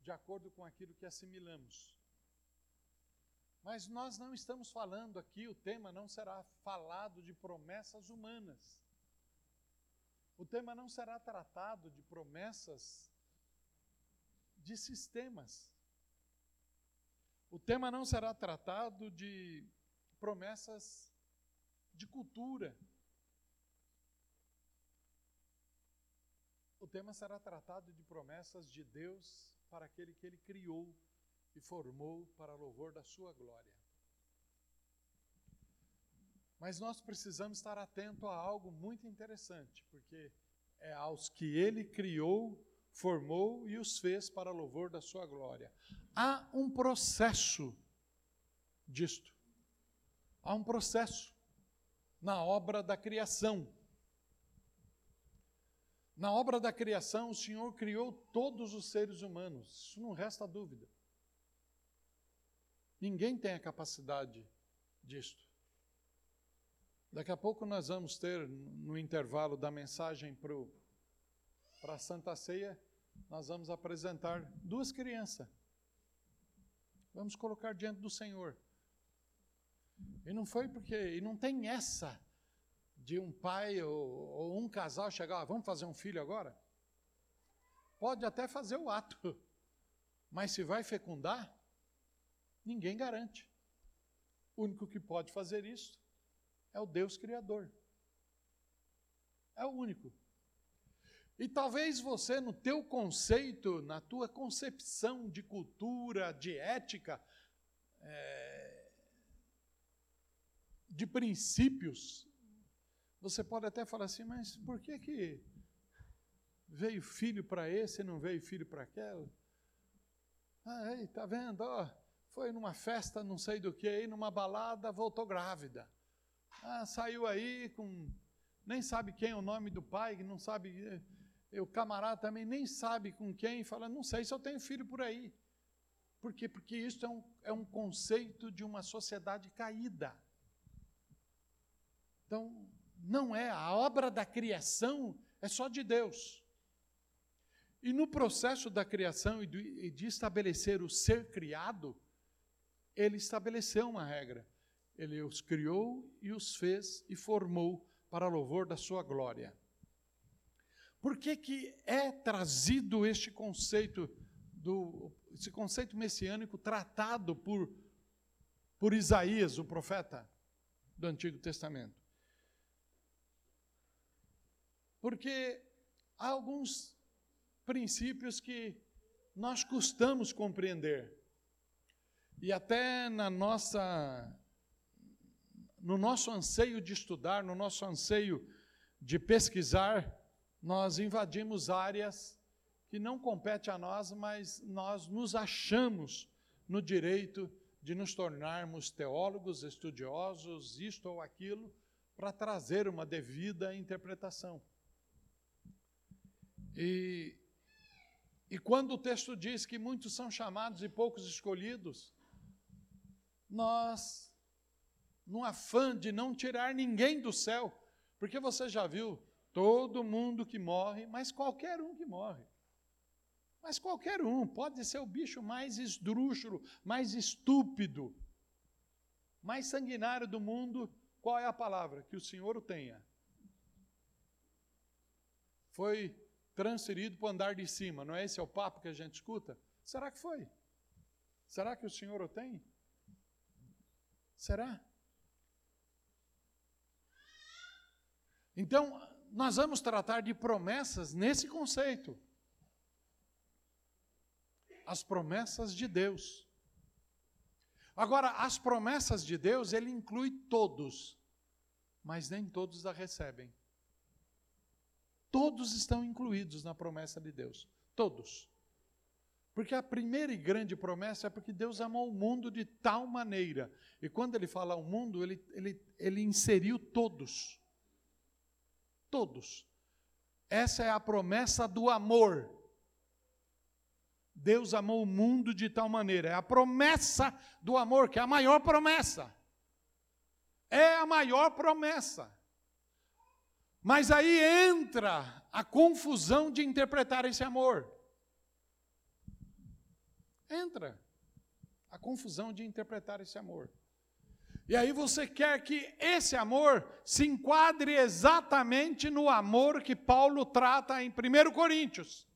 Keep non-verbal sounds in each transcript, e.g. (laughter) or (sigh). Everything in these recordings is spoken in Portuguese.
de acordo com aquilo que assimilamos. Mas nós não estamos falando aqui, o tema não será falado de promessas humanas. O tema não será tratado de promessas de sistemas. O tema não será tratado de promessas de cultura. O tema será tratado de promessas de Deus para aquele que ele criou e formou para louvor da sua glória. Mas nós precisamos estar atento a algo muito interessante, porque é aos que ele criou, formou e os fez para louvor da sua glória. Há um processo disto. Há um processo na obra da criação. Na obra da criação, o Senhor criou todos os seres humanos, isso não resta dúvida. Ninguém tem a capacidade disto. Daqui a pouco nós vamos ter, no intervalo da mensagem para a Santa Ceia, nós vamos apresentar duas crianças. Vamos colocar diante do Senhor. E não foi porque, e não tem essa de um pai ou, ou um casal chegar, ah, vamos fazer um filho agora? Pode até fazer o ato, (laughs) mas se vai fecundar, ninguém garante. O único que pode fazer isso é o Deus Criador. É o único. E talvez você, no teu conceito, na tua concepção de cultura, de ética, é, de princípios, você pode até falar assim, mas por que que veio filho para esse e não veio filho para aquela? Ah, ei, tá vendo? Foi numa festa, não sei do que, numa balada, voltou grávida. Ah, saiu aí com nem sabe quem é o nome do pai, não sabe e o camarada também nem sabe com quem, fala, não sei se eu tenho filho por aí. Por quê? Porque isso é um, é um conceito de uma sociedade caída. Então, não é, a obra da criação é só de Deus. E no processo da criação e de, estabelecer o ser criado, ele estabeleceu uma regra. Ele os criou e os fez e formou para louvor da sua glória. Por que, que é trazido este conceito, do, esse conceito messiânico tratado por, por Isaías, o profeta do Antigo Testamento? Porque há alguns princípios que nós custamos compreender. E até na nossa no nosso anseio de estudar, no nosso anseio de pesquisar, nós invadimos áreas que não competem a nós, mas nós nos achamos no direito de nos tornarmos teólogos, estudiosos, isto ou aquilo, para trazer uma devida interpretação. E, e quando o texto diz que muitos são chamados e poucos escolhidos, nós, no afã de não tirar ninguém do céu, porque você já viu Todo mundo que morre, mas qualquer um que morre. Mas qualquer um, pode ser o bicho mais esdrúxulo, mais estúpido, mais sanguinário do mundo. Qual é a palavra? Que o Senhor o tenha. Foi transferido para o andar de cima, não é esse é o papo que a gente escuta? Será que foi? Será que o Senhor o tem? Será? Então, nós vamos tratar de promessas nesse conceito. As promessas de Deus. Agora, as promessas de Deus, ele inclui todos, mas nem todos a recebem. Todos estão incluídos na promessa de Deus. Todos. Porque a primeira e grande promessa é porque Deus amou o mundo de tal maneira. E quando ele fala o mundo, ele, ele, ele inseriu todos todos. Essa é a promessa do amor. Deus amou o mundo de tal maneira, é a promessa do amor, que é a maior promessa. É a maior promessa. Mas aí entra a confusão de interpretar esse amor. Entra a confusão de interpretar esse amor. E aí você quer que esse amor se enquadre exatamente no amor que Paulo trata em 1 Coríntios,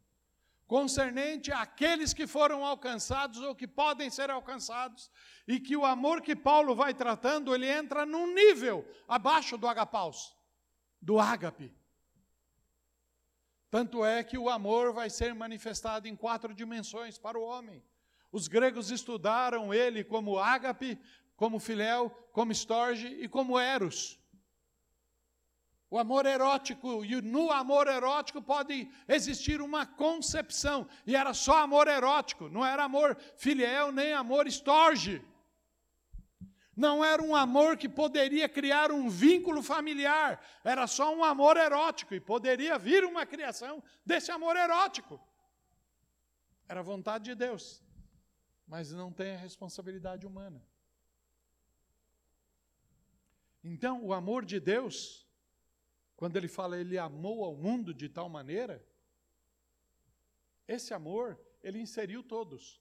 concernente àqueles que foram alcançados ou que podem ser alcançados, e que o amor que Paulo vai tratando, ele entra num nível abaixo do agapaus, do ágape. Tanto é que o amor vai ser manifestado em quatro dimensões para o homem. Os gregos estudaram ele como ágape, como filéu, como storge e como eros. O amor erótico, e no amor erótico pode existir uma concepção, e era só amor erótico, não era amor filial nem amor storge. Não era um amor que poderia criar um vínculo familiar, era só um amor erótico, e poderia vir uma criação desse amor erótico. Era vontade de Deus, mas não tem a responsabilidade humana. Então, o amor de Deus, quando ele fala ele amou ao mundo de tal maneira, esse amor, ele inseriu todos.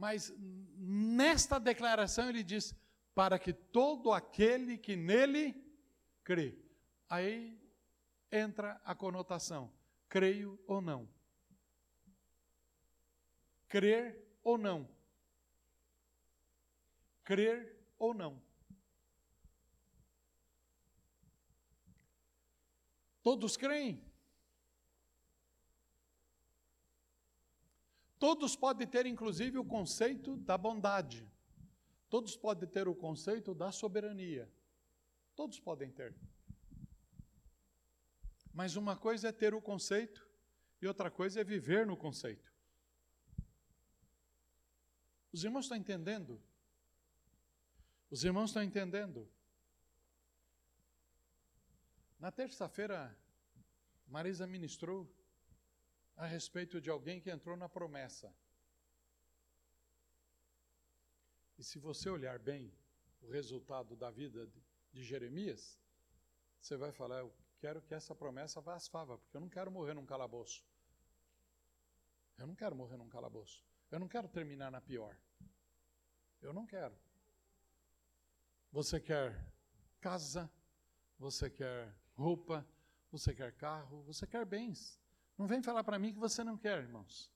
Mas nesta declaração ele diz: para que todo aquele que nele crê. Aí entra a conotação: creio ou não. Crer ou não. Crer ou não. Todos creem? Todos podem ter, inclusive, o conceito da bondade. Todos podem ter o conceito da soberania. Todos podem ter. Mas uma coisa é ter o conceito e outra coisa é viver no conceito. Os irmãos estão entendendo? Os irmãos estão entendendo? Na terça-feira, Marisa ministrou a respeito de alguém que entrou na promessa. E se você olhar bem o resultado da vida de Jeremias, você vai falar: Eu quero que essa promessa vá às favas, porque eu não quero morrer num calabouço. Eu não quero morrer num calabouço. Eu não quero terminar na pior. Eu não quero. Você quer casa, você quer roupa, você quer carro, você quer bens. Não vem falar para mim que você não quer, irmãos.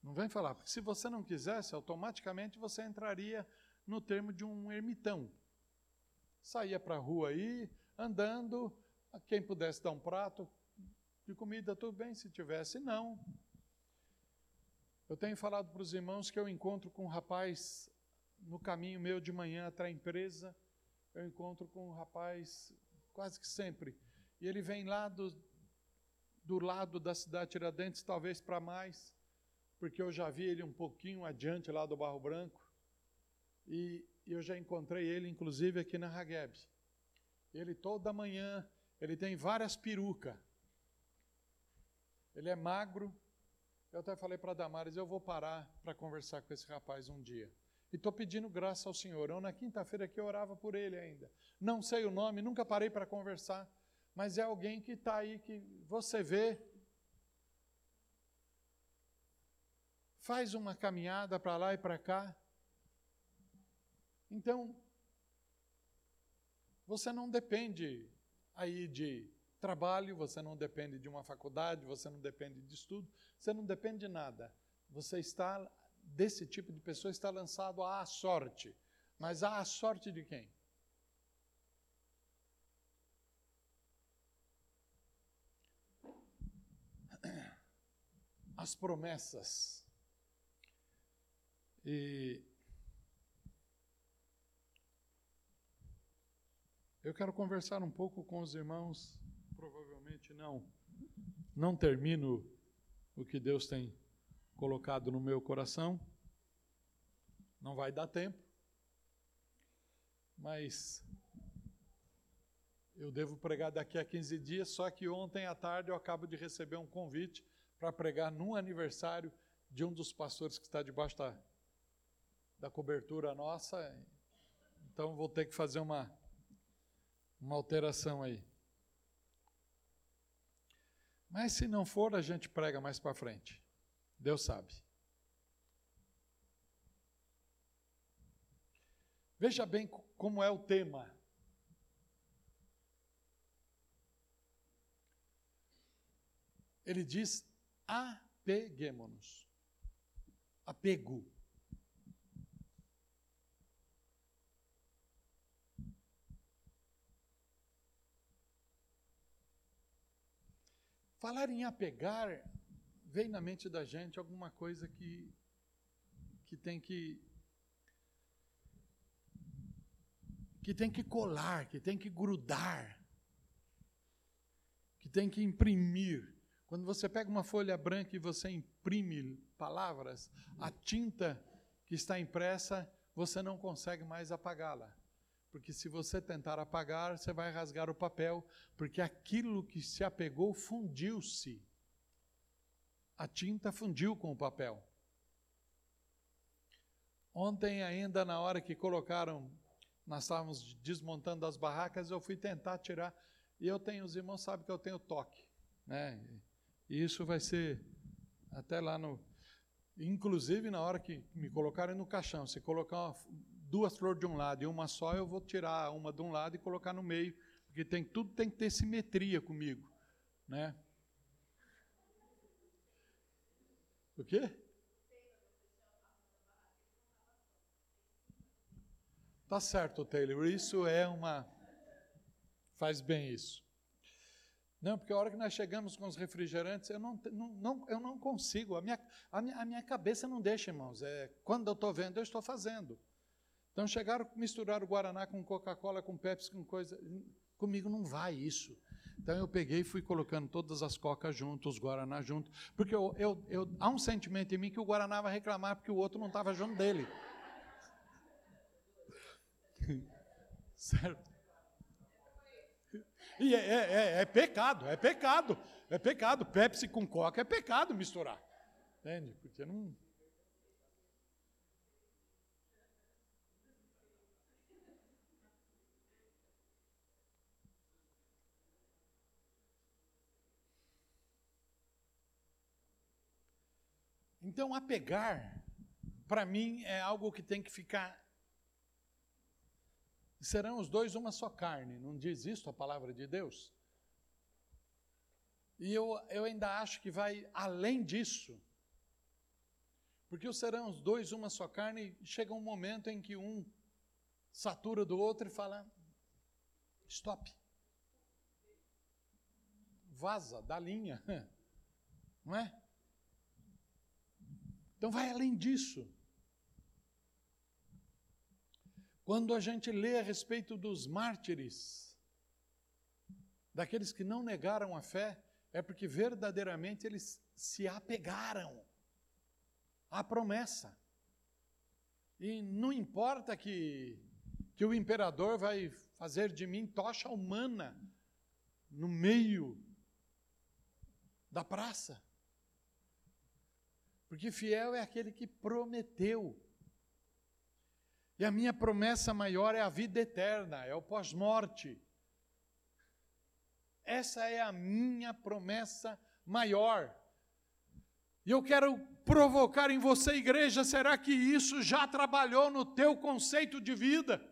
Não vem falar, porque se você não quisesse, automaticamente você entraria no termo de um ermitão. Saía para a rua aí, andando, quem pudesse dar um prato de comida, tudo bem, se tivesse, não. Eu tenho falado para os irmãos que eu encontro com um rapaz no caminho meu de manhã até a empresa, eu encontro com um rapaz quase que sempre. E ele vem lá do, do lado da cidade Tiradentes, talvez para mais, porque eu já vi ele um pouquinho adiante lá do Barro Branco. E eu já encontrei ele, inclusive, aqui na Hageb. Ele toda manhã, ele tem várias perucas. Ele é magro. Eu até falei para Damares, eu vou parar para conversar com esse rapaz um dia. E estou pedindo graça ao Senhor. Eu, na quinta-feira que eu orava por ele ainda. Não sei o nome, nunca parei para conversar. Mas é alguém que está aí, que você vê. Faz uma caminhada para lá e para cá. Então, você não depende aí de trabalho, você não depende de uma faculdade, você não depende de estudo, você não depende de nada. Você está desse tipo de pessoa está lançado à sorte. Mas à sorte de quem? As promessas. E eu quero conversar um pouco com os irmãos, provavelmente não, não termino o que Deus tem colocado no meu coração. Não vai dar tempo, mas eu devo pregar daqui a 15 dias. Só que ontem à tarde eu acabo de receber um convite para pregar num aniversário de um dos pastores que está debaixo da, da cobertura nossa. Então vou ter que fazer uma, uma alteração aí. Mas se não for, a gente prega mais para frente. Deus sabe. Veja bem como é o tema. Ele diz: apeguemos-nos. Apego. Falar em apegar vem na mente da gente alguma coisa que, que tem que que tem que colar, que tem que grudar, que tem que imprimir. Quando você pega uma folha branca e você imprime palavras, a tinta que está impressa, você não consegue mais apagá-la. Porque se você tentar apagar, você vai rasgar o papel, porque aquilo que se apegou fundiu-se a tinta fundiu com o papel. Ontem, ainda na hora que colocaram, nós estávamos desmontando as barracas, eu fui tentar tirar, e eu tenho, os irmãos sabem que eu tenho toque, né? E isso vai ser até lá no. Inclusive, na hora que me colocarem no caixão, se colocar uma, duas flores de um lado e uma só, eu vou tirar uma de um lado e colocar no meio, porque tem, tudo tem que ter simetria comigo, né? O quê? Tá certo, Taylor. Isso é uma. Faz bem isso. Não, porque a hora que nós chegamos com os refrigerantes, eu não, não, não eu não consigo. A minha, a, minha, a minha cabeça não deixa, irmãos. É, quando eu estou vendo, eu estou fazendo. Então chegaram, misturaram Guaraná com Coca-Cola, com Pepsi, com coisa. Comigo não vai isso. Então eu peguei e fui colocando todas as cocas juntas, os Guaraná juntos, porque eu, eu, eu, há um sentimento em mim que o Guaraná vai reclamar porque o outro não estava junto dele. (laughs) certo? E é, é, é, é, pecado, é pecado, é pecado. Pepsi com coca é pecado misturar. Entende? Porque não. Então, apegar, para mim, é algo que tem que ficar. Serão os dois uma só carne, não diz isso a palavra de Deus? E eu, eu ainda acho que vai além disso. Porque o serão os dois uma só carne, chega um momento em que um satura do outro e fala: stop. Vaza da linha. (laughs) Não é? Então vai além disso. Quando a gente lê a respeito dos mártires, daqueles que não negaram a fé, é porque verdadeiramente eles se apegaram à promessa. E não importa que, que o imperador vai fazer de mim tocha humana no meio da praça. Porque fiel é aquele que prometeu. E a minha promessa maior é a vida eterna, é o pós-morte. Essa é a minha promessa maior. E eu quero provocar em você, igreja, será que isso já trabalhou no teu conceito de vida?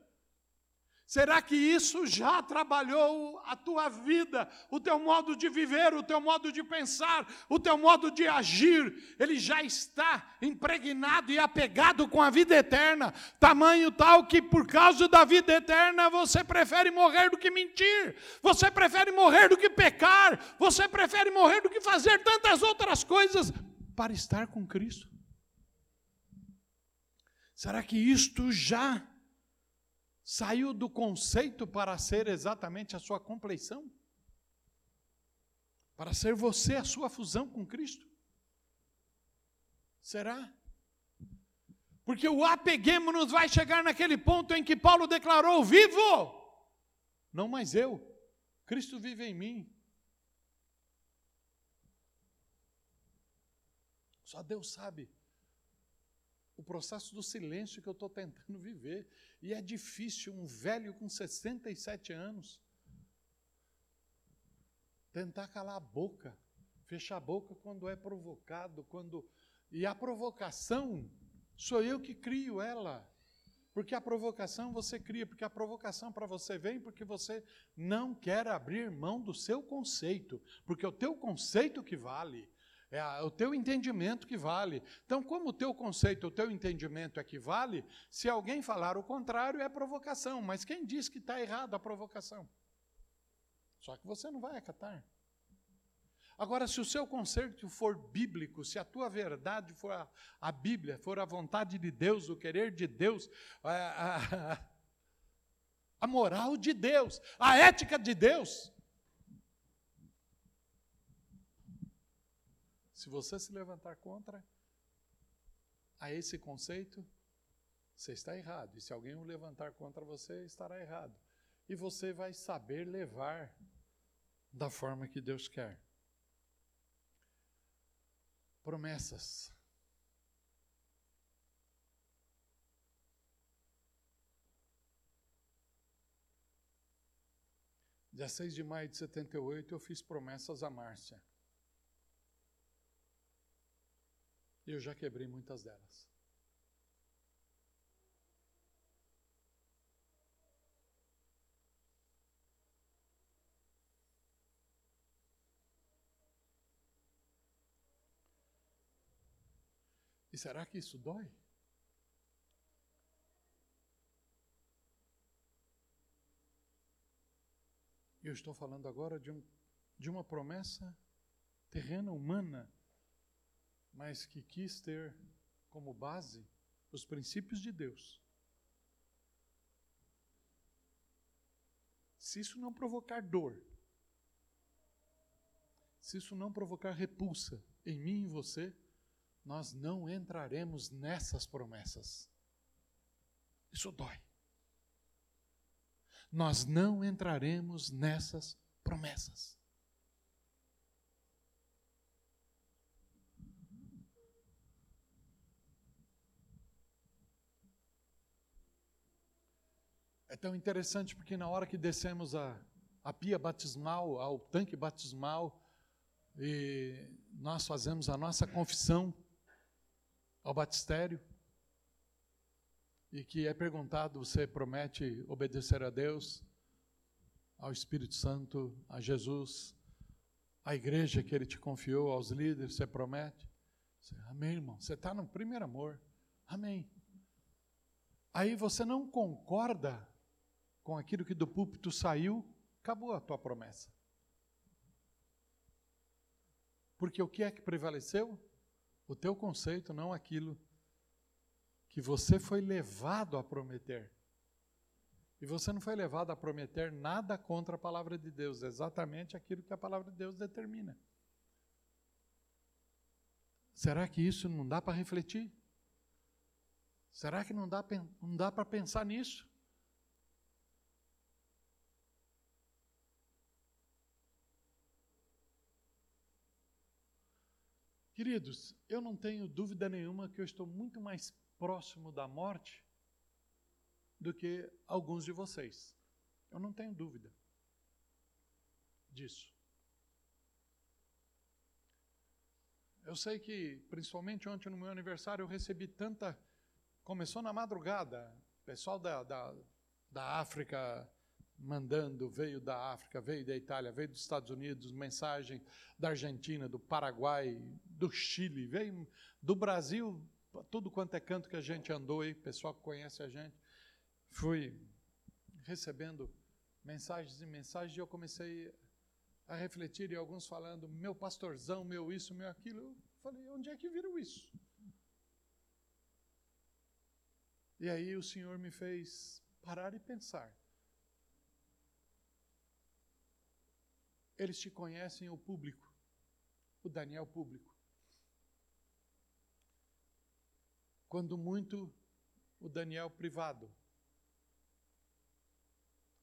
Será que isso já trabalhou a tua vida, o teu modo de viver, o teu modo de pensar, o teu modo de agir? Ele já está impregnado e apegado com a vida eterna, tamanho tal que por causa da vida eterna você prefere morrer do que mentir, você prefere morrer do que pecar, você prefere morrer do que fazer tantas outras coisas para estar com Cristo. Será que isto já saiu do conceito para ser exatamente a sua compleição? Para ser você a sua fusão com Cristo? Será? Porque o apeguemos-nos vai chegar naquele ponto em que Paulo declarou: vivo! Não mais eu, Cristo vive em mim. Só Deus sabe o processo do silêncio que eu estou tentando viver. E é difícil um velho com 67 anos tentar calar a boca, fechar a boca quando é provocado, quando E a provocação, sou eu que crio ela. Porque a provocação você cria, porque a provocação para você vem porque você não quer abrir mão do seu conceito, porque é o teu conceito que vale, é o teu entendimento que vale. Então, como o teu conceito, o teu entendimento é que vale, se alguém falar o contrário, é provocação. Mas quem diz que está errado a provocação? Só que você não vai acatar. Agora, se o seu conceito for bíblico, se a tua verdade for a, a Bíblia, for a vontade de Deus, o querer de Deus, a, a, a moral de Deus, a ética de Deus, se você se levantar contra a esse conceito, você está errado. E se alguém o levantar contra você, estará errado. E você vai saber levar da forma que Deus quer promessas. Dia 6 de maio de 78, eu fiz promessas a Márcia. E eu já quebrei muitas delas. E será que isso dói? Eu estou falando agora de, um, de uma promessa terrena, humana, mas que quis ter como base os princípios de Deus. Se isso não provocar dor, se isso não provocar repulsa em mim e você, nós não entraremos nessas promessas. Isso dói. Nós não entraremos nessas promessas. Tão interessante porque na hora que descemos a, a pia batismal, ao tanque batismal, e nós fazemos a nossa confissão, ao batistério e que é perguntado: você promete obedecer a Deus, ao Espírito Santo, a Jesus, à igreja que Ele te confiou, aos líderes, você promete? Você, Amém, irmão. Você está no primeiro amor. Amém. Aí você não concorda com aquilo que do púlpito saiu, acabou a tua promessa. Porque o que é que prevaleceu? o teu conceito, não aquilo que você foi levado a prometer. E você não foi levado a prometer nada contra a palavra de Deus, exatamente aquilo que a palavra de Deus determina. Será que isso não dá para refletir? Será que não dá, não dá para pensar nisso? Queridos, eu não tenho dúvida nenhuma que eu estou muito mais próximo da morte do que alguns de vocês. Eu não tenho dúvida disso. Eu sei que, principalmente ontem no meu aniversário, eu recebi tanta. Começou na madrugada, pessoal da, da, da África mandando, veio da África, veio da Itália, veio dos Estados Unidos, mensagem da Argentina, do Paraguai, do Chile, veio do Brasil, tudo quanto é canto que a gente andou aí, pessoal que conhece a gente, fui recebendo mensagens e mensagens e eu comecei a refletir e alguns falando, meu pastorzão, meu isso, meu aquilo. Eu falei, onde é que viram isso? E aí o Senhor me fez parar e pensar. Eles te conhecem o público, o Daniel público. Quando muito, o Daniel privado.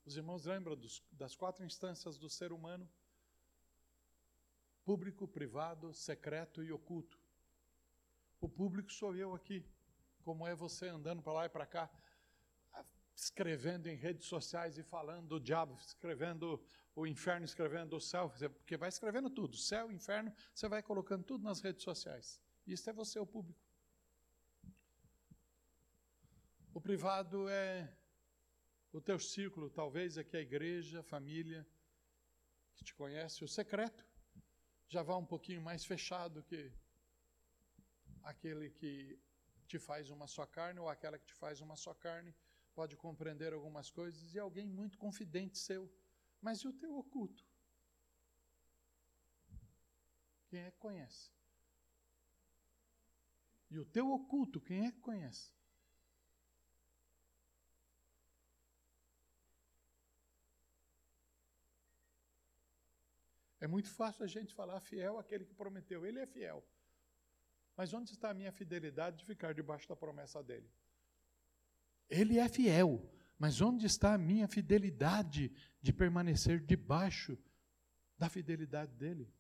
Os irmãos lembram dos, das quatro instâncias do ser humano? Público, privado, secreto e oculto. O público sou eu aqui, como é você andando para lá e para cá, escrevendo em redes sociais e falando do diabo, escrevendo o inferno escrevendo o céu, porque vai escrevendo tudo, céu, inferno, você vai colocando tudo nas redes sociais. Isso é você, o público. O privado é o teu círculo, talvez aqui a igreja, a família que te conhece. O secreto já vai um pouquinho mais fechado que aquele que te faz uma só carne ou aquela que te faz uma só carne pode compreender algumas coisas e alguém muito confidente seu. Mas e o teu oculto? Quem é que conhece? E o teu oculto, quem é que conhece? É muito fácil a gente falar fiel àquele que prometeu. Ele é fiel. Mas onde está a minha fidelidade de ficar debaixo da promessa dele? Ele é fiel, mas onde está a minha fidelidade de permanecer debaixo da fidelidade dele?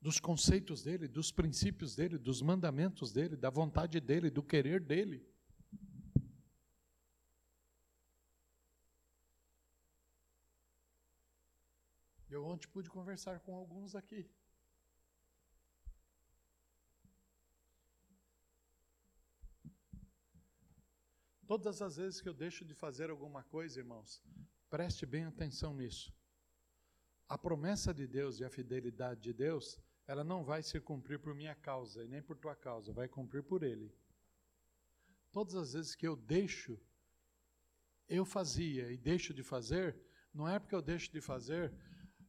Dos conceitos dele, dos princípios dele, dos mandamentos dele, da vontade dele, do querer dele. Eu ontem pude conversar com alguns aqui. Todas as vezes que eu deixo de fazer alguma coisa, irmãos, preste bem atenção nisso. A promessa de Deus e a fidelidade de Deus, ela não vai se cumprir por minha causa e nem por tua causa, vai cumprir por Ele. Todas as vezes que eu deixo, eu fazia e deixo de fazer, não é porque eu deixo de fazer,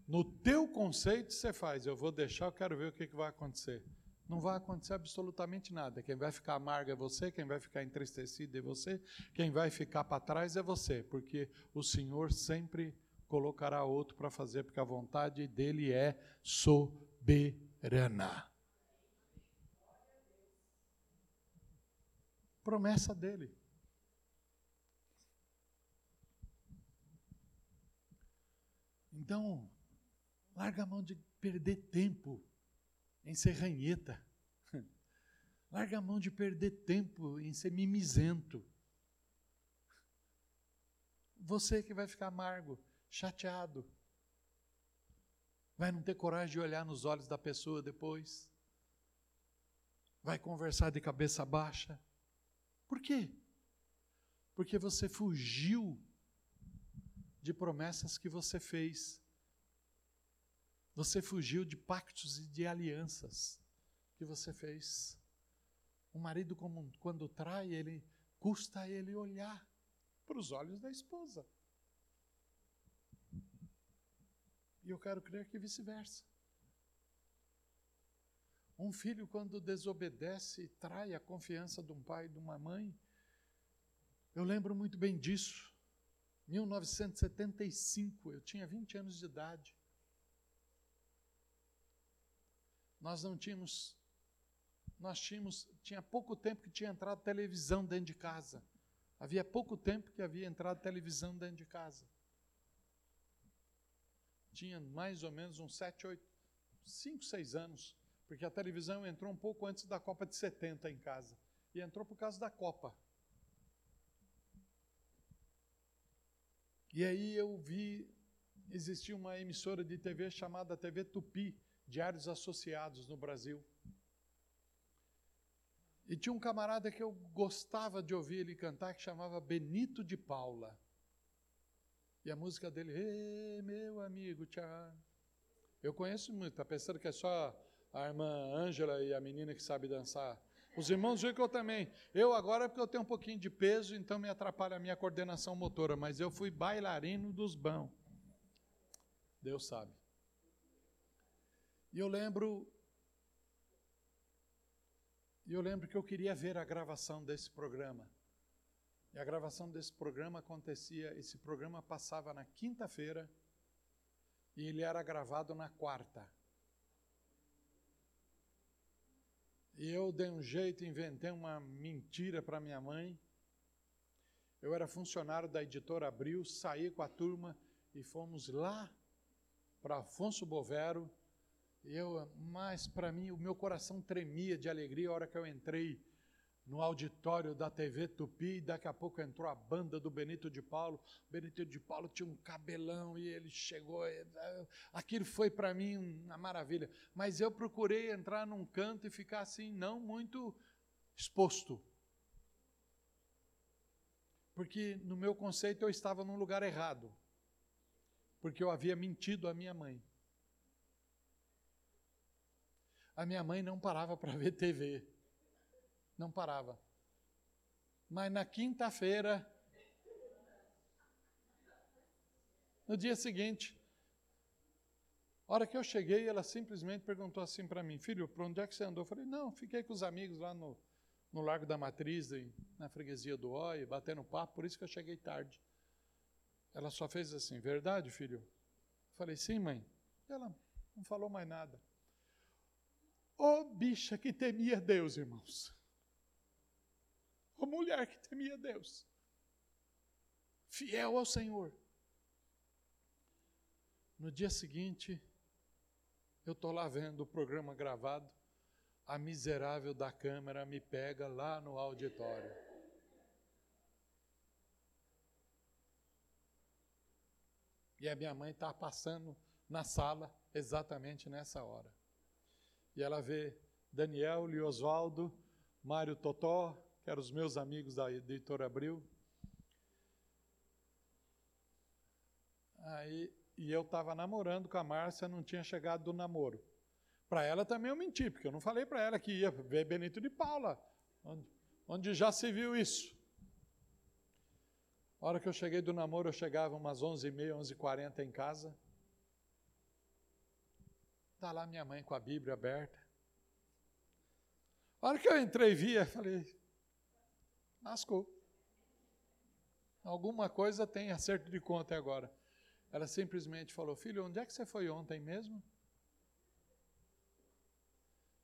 no teu conceito você faz, eu vou deixar, eu quero ver o que, vai acontecer não vai acontecer absolutamente nada. Quem vai ficar amargo é você, quem vai ficar entristecido é você, quem vai ficar para trás é você, porque o Senhor sempre colocará outro para fazer, porque a vontade dele é soberana. Promessa dele. Então, larga a mão de perder tempo em ser ranheta. (laughs) Larga a mão de perder tempo em ser mimizento. Você que vai ficar amargo, chateado. Vai não ter coragem de olhar nos olhos da pessoa depois. Vai conversar de cabeça baixa. Por quê? Porque você fugiu de promessas que você fez você fugiu de pactos e de alianças que você fez. O marido, quando trai, ele custa ele olhar para os olhos da esposa. E eu quero crer que vice-versa. Um filho, quando desobedece, trai a confiança de um pai e de uma mãe. Eu lembro muito bem disso. 1975, eu tinha 20 anos de idade. Nós não tínhamos, nós tínhamos, tinha pouco tempo que tinha entrado televisão dentro de casa. Havia pouco tempo que havia entrado televisão dentro de casa. Tinha mais ou menos uns sete, oito, cinco, seis anos, porque a televisão entrou um pouco antes da Copa de 70 em casa. E entrou por causa da Copa. E aí eu vi, existia uma emissora de TV chamada TV Tupi, diários associados no Brasil. E tinha um camarada que eu gostava de ouvir ele cantar, que chamava Benito de Paula. E a música dele, meu amigo, tchau. Eu conheço muito, tá pensando que é só a irmã Ângela e a menina que sabe dançar. Os irmãos dizem que eu também. Eu agora, porque eu tenho um pouquinho de peso, então me atrapalha a minha coordenação motora, mas eu fui bailarino dos bons. Deus sabe. E eu lembro. E eu lembro que eu queria ver a gravação desse programa. E a gravação desse programa acontecia, esse programa passava na quinta-feira e ele era gravado na quarta. E eu dei um jeito, inventei uma mentira para minha mãe. Eu era funcionário da editora Abril, saí com a turma e fomos lá para Afonso Bovero eu, mas para mim o meu coração tremia de alegria a hora que eu entrei no auditório da TV Tupi, e daqui a pouco entrou a banda do Benito de Paulo. O Benito de Paulo tinha um cabelão e ele chegou. Aquilo foi para mim uma maravilha. Mas eu procurei entrar num canto e ficar assim, não muito exposto. Porque no meu conceito eu estava num lugar errado. Porque eu havia mentido à minha mãe. A minha mãe não parava para ver TV não parava. Mas na quinta-feira, no dia seguinte, hora que eu cheguei, ela simplesmente perguntou assim para mim, filho, para onde é que você andou? Eu falei, não, fiquei com os amigos lá no, no Largo da Matriz, na freguesia do Oi, batendo papo, por isso que eu cheguei tarde. Ela só fez assim, verdade, filho? Eu falei, sim, mãe. Ela não falou mais nada. Ô oh, bicha que temia Deus, irmãos uma mulher que temia Deus, fiel ao Senhor. No dia seguinte, eu estou lá vendo o programa gravado, a miserável da câmera me pega lá no auditório. E a minha mãe está passando na sala exatamente nessa hora. E ela vê Daniel, Oswaldo, Mário Totó, que eram os meus amigos da editora Abril. Aí, e eu estava namorando com a Márcia, não tinha chegado do namoro. Para ela também eu menti, porque eu não falei para ela que ia ver Benito de Paula, onde, onde já se viu isso. A hora que eu cheguei do namoro, eu chegava umas 11h30, 11h40 em casa. Está lá minha mãe com a Bíblia aberta. A hora que eu entrei e via, falei, lascou. Alguma coisa tem acerto de conta agora. Ela simplesmente falou: Filho, onde é que você foi ontem mesmo?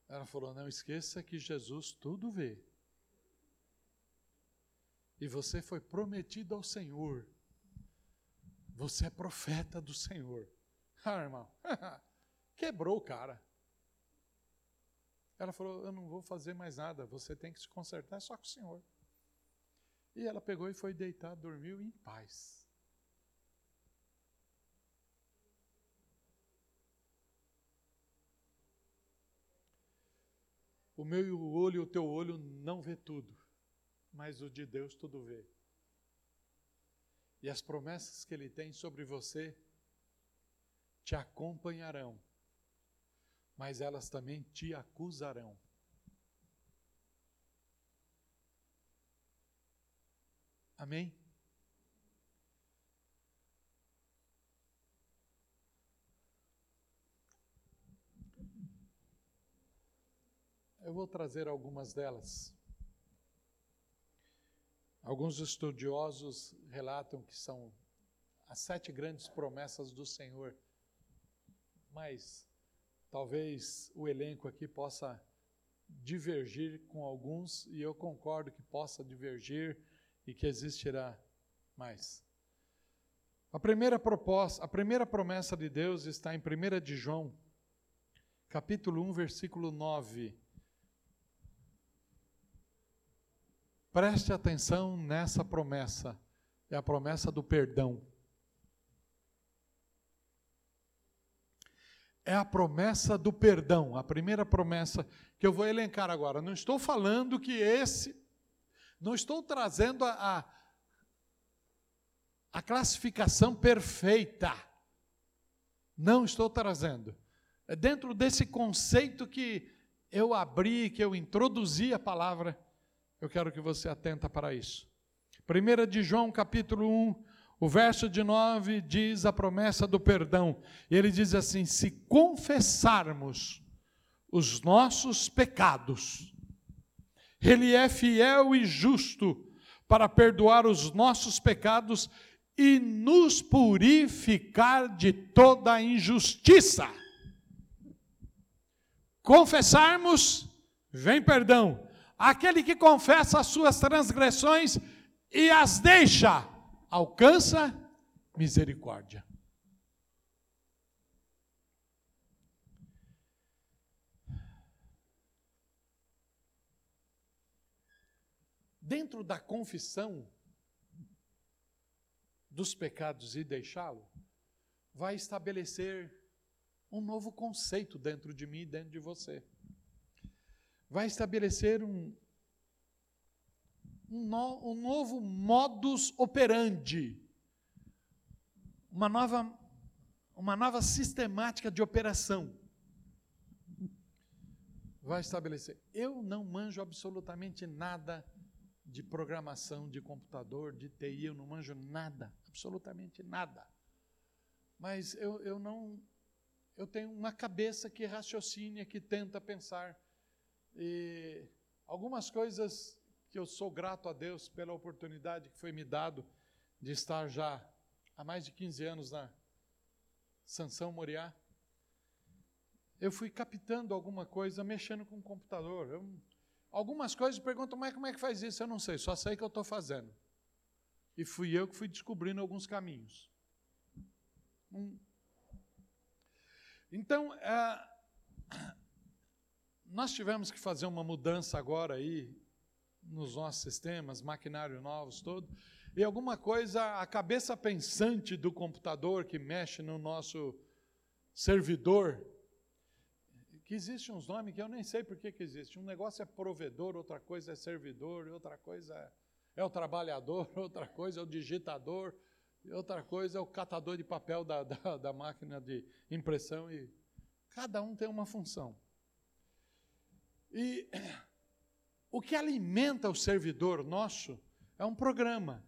Ela falou: Não esqueça que Jesus tudo vê. E você foi prometido ao Senhor. Você é profeta do Senhor. (laughs) Ah, irmão, (laughs) quebrou o cara. Ela falou: Eu não vou fazer mais nada, você tem que se consertar só com o Senhor. E ela pegou e foi deitar, dormiu em paz. O meu olho e o teu olho não vê tudo, mas o de Deus tudo vê. E as promessas que Ele tem sobre você te acompanharão, mas elas também te acusarão. Amém? Eu vou trazer algumas delas. Alguns estudiosos relatam que são as sete grandes promessas do Senhor, mas talvez o elenco aqui possa divergir com alguns, e eu concordo que possa divergir e que existirá mais. A primeira proposta, a primeira promessa de Deus está em 1 de João, capítulo 1, versículo 9. Preste atenção nessa promessa, é a promessa do perdão. É a promessa do perdão, a primeira promessa que eu vou elencar agora. Não estou falando que esse não estou trazendo a, a, a classificação perfeita. Não estou trazendo. É dentro desse conceito que eu abri, que eu introduzi a palavra, eu quero que você atenta para isso. 1 de João, capítulo 1, o verso de 9 diz a promessa do perdão. Ele diz assim: se confessarmos os nossos pecados, ele é fiel e justo para perdoar os nossos pecados e nos purificar de toda injustiça. Confessarmos, vem perdão. Aquele que confessa as suas transgressões e as deixa, alcança misericórdia. dentro da confissão dos pecados e deixá-lo, vai estabelecer um novo conceito dentro de mim e dentro de você. Vai estabelecer um, um, no, um novo modus operandi, uma nova, uma nova sistemática de operação. Vai estabelecer. Eu não manjo absolutamente nada de programação de computador, de TI, eu não manjo nada, absolutamente nada. Mas eu, eu não. Eu tenho uma cabeça que raciocina, que tenta pensar. E algumas coisas que eu sou grato a Deus pela oportunidade que foi me dado de estar já há mais de 15 anos na Sansão Moriá. Eu fui captando alguma coisa mexendo com o computador. Eu, algumas coisas perguntam, mas como é que faz isso? Eu não sei, só sei que eu estou fazendo. E fui eu que fui descobrindo alguns caminhos. Hum. Então, é, (clears throat) nós tivemos que fazer uma mudança agora aí nos nossos sistemas, maquinário novos, todo. E alguma coisa, a cabeça pensante do computador que mexe no nosso servidor, que existe uns nomes que eu nem sei por que, que existe. Um negócio é provedor, outra coisa é servidor, outra coisa é, é o trabalhador, (laughs) outra coisa é o digitador, outra coisa é o catador de papel da, da, da máquina de impressão. E cada um tem uma função. E o que alimenta o servidor nosso é um programa.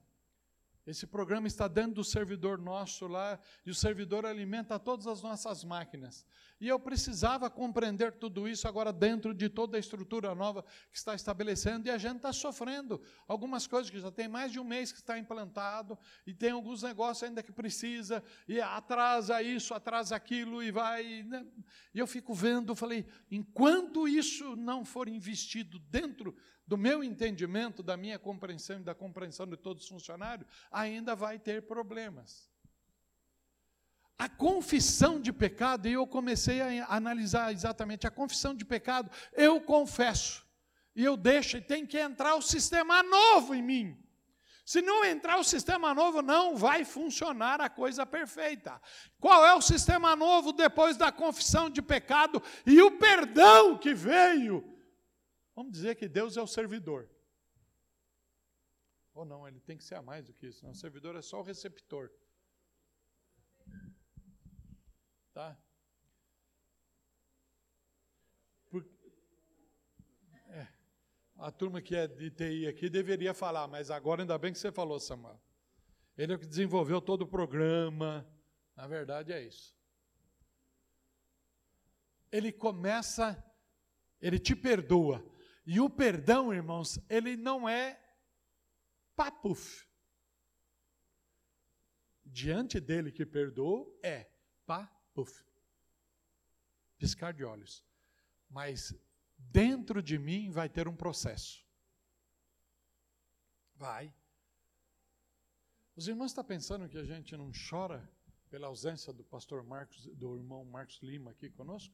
Esse programa está dentro do servidor nosso lá, e o servidor alimenta todas as nossas máquinas. E eu precisava compreender tudo isso agora dentro de toda a estrutura nova que está estabelecendo, e a gente está sofrendo algumas coisas que já tem mais de um mês que está implantado, e tem alguns negócios ainda que precisa, e atrasa isso, atrasa aquilo, e vai. Né? E eu fico vendo, falei, enquanto isso não for investido dentro do meu entendimento, da minha compreensão e da compreensão de todos os funcionários, ainda vai ter problemas. A confissão de pecado, e eu comecei a analisar exatamente a confissão de pecado, eu confesso, e eu deixo, e tem que entrar o sistema novo em mim. Se não entrar o sistema novo, não vai funcionar a coisa perfeita. Qual é o sistema novo depois da confissão de pecado e o perdão que veio? Vamos dizer que Deus é o servidor. Ou não, ele tem que ser a mais do que isso. Não, o servidor é só o receptor. Tá? Por... É. A turma que é de TI aqui deveria falar, mas agora ainda bem que você falou, Samuel. Ele é o que desenvolveu todo o programa. Na verdade é isso. Ele começa, ele te perdoa. E o perdão, irmãos, ele não é papuf. Diante dele que perdoou, é papuf Puf. Piscar de olhos. Mas dentro de mim vai ter um processo. Vai. Os irmãos estão pensando que a gente não chora pela ausência do pastor Marcos, do irmão Marcos Lima aqui conosco?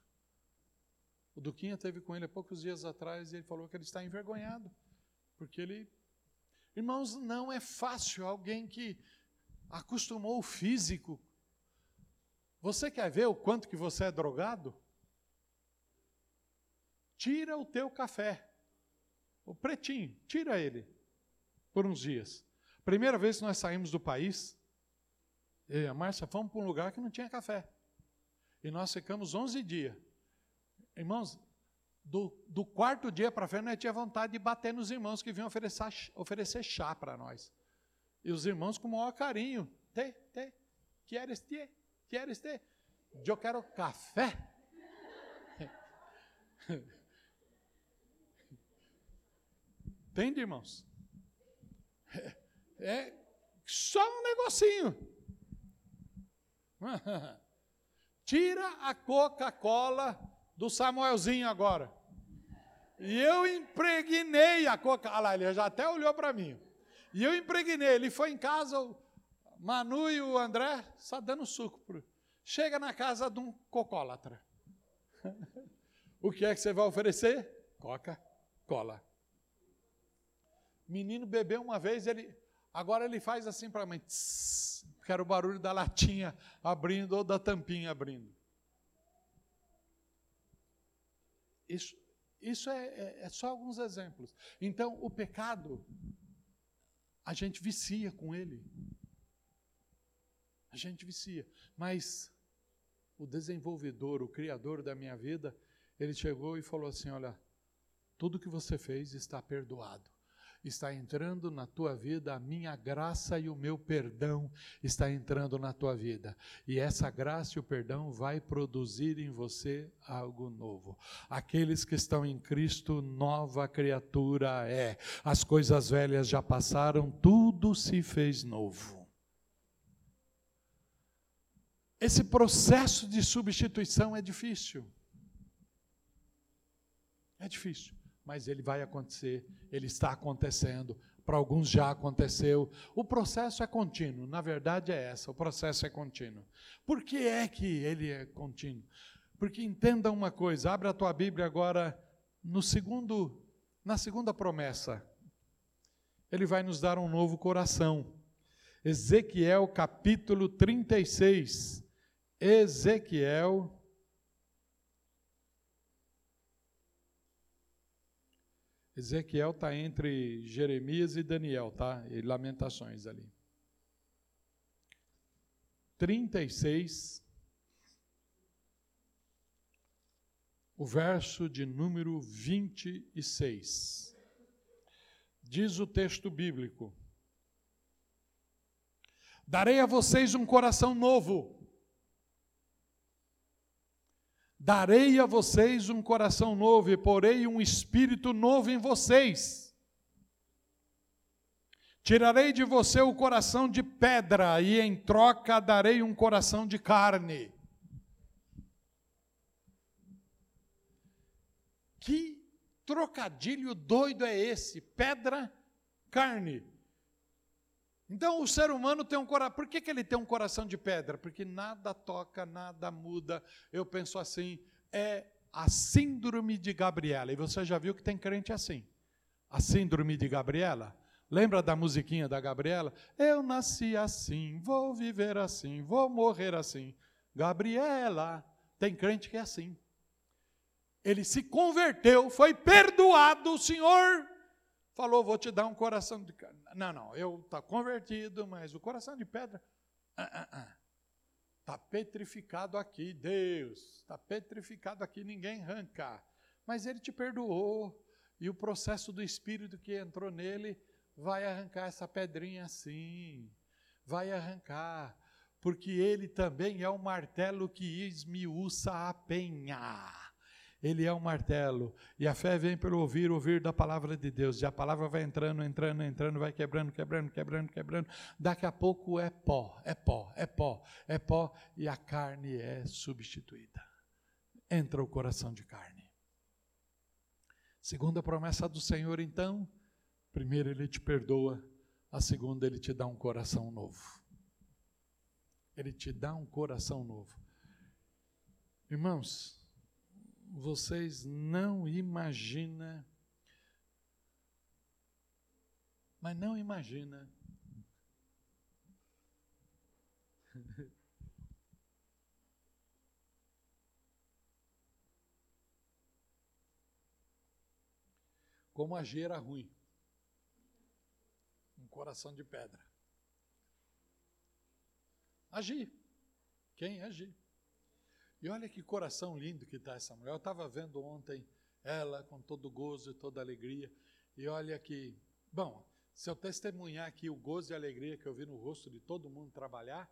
O Duquinha teve com ele há poucos dias atrás e ele falou que ele está envergonhado, porque ele. Irmãos, não é fácil alguém que acostumou o físico você quer ver o quanto que você é drogado? Tira o teu café. O pretinho, tira ele por uns dias. Primeira vez que nós saímos do país, eu e a Márcia fomos para um lugar que não tinha café. E nós ficamos 11 dias. Irmãos, do, do quarto dia para frente, nós tínhamos vontade de bater nos irmãos que vinham oferecer, oferecer chá para nós. E os irmãos com o maior carinho. Te, te, queres te? Queres ter? Eu quero café. (laughs) Entende, irmãos? É, é só um negocinho. (laughs) Tira a Coca-Cola do Samuelzinho agora. E eu impregnei a Coca. Olha lá, ele já até olhou para mim. E eu impregnei. Ele foi em casa, Manu e o André só dando suco. Pro... Chega na casa de um cocólatra. (laughs) o que é que você vai oferecer? Coca-Cola. Menino bebeu uma vez, ele agora ele faz assim para a mãe, tss, que era o barulho da latinha abrindo ou da tampinha abrindo. Isso, isso é, é, é só alguns exemplos. Então, o pecado, a gente vicia com ele. A gente vicia. Mas o desenvolvedor, o criador da minha vida, ele chegou e falou assim: Olha, tudo que você fez está perdoado está entrando na tua vida, a minha graça e o meu perdão está entrando na tua vida. E essa graça e o perdão vai produzir em você algo novo. Aqueles que estão em Cristo, nova criatura é. As coisas velhas já passaram, tudo se fez novo. Esse processo de substituição é difícil. É difícil mas ele vai acontecer, ele está acontecendo, para alguns já aconteceu. O processo é contínuo, na verdade é essa, o processo é contínuo. Por que é que ele é contínuo? Porque entenda uma coisa, abre a tua Bíblia agora no segundo, na segunda promessa. Ele vai nos dar um novo coração. Ezequiel capítulo 36. Ezequiel Ezequiel está entre Jeremias e Daniel, tá? E Lamentações ali. 36, o verso de número 26. Diz o texto bíblico: Darei a vocês um coração novo Darei a vocês um coração novo e porei um espírito novo em vocês. Tirarei de você o coração de pedra e em troca darei um coração de carne. Que trocadilho doido é esse? Pedra, carne. Então o ser humano tem um coração. Por que, que ele tem um coração de pedra? Porque nada toca, nada muda. Eu penso assim, é a síndrome de Gabriela. E você já viu que tem crente assim. A síndrome de Gabriela. Lembra da musiquinha da Gabriela? Eu nasci assim, vou viver assim, vou morrer assim. Gabriela, tem crente que é assim. Ele se converteu, foi perdoado, o Senhor falou: Vou te dar um coração de. Não, não, eu estou tá convertido, mas o coração de pedra. Está ah, ah, ah. petrificado aqui, Deus. Está petrificado aqui, ninguém arranca. Mas ele te perdoou. E o processo do Espírito que entrou nele vai arrancar essa pedrinha assim. Vai arrancar. Porque ele também é o martelo que esmiuça a penha. Ele é um martelo. E a fé vem pelo ouvir, ouvir da palavra de Deus. E a palavra vai entrando, entrando, entrando, vai quebrando, quebrando, quebrando, quebrando. Daqui a pouco é pó, é pó, é pó, é pó. E a carne é substituída. Entra o coração de carne. Segunda promessa do Senhor, então. Primeiro, Ele te perdoa. A segunda, Ele te dá um coração novo. Ele te dá um coração novo. Irmãos, vocês não imaginam, mas não imagina. (laughs) Como agir era ruim. Um coração de pedra. Agir. Quem agir? E olha que coração lindo que está essa mulher. Eu estava vendo ontem ela com todo gozo e toda alegria. E olha que, bom, se eu testemunhar aqui o gozo e alegria que eu vi no rosto de todo mundo trabalhar,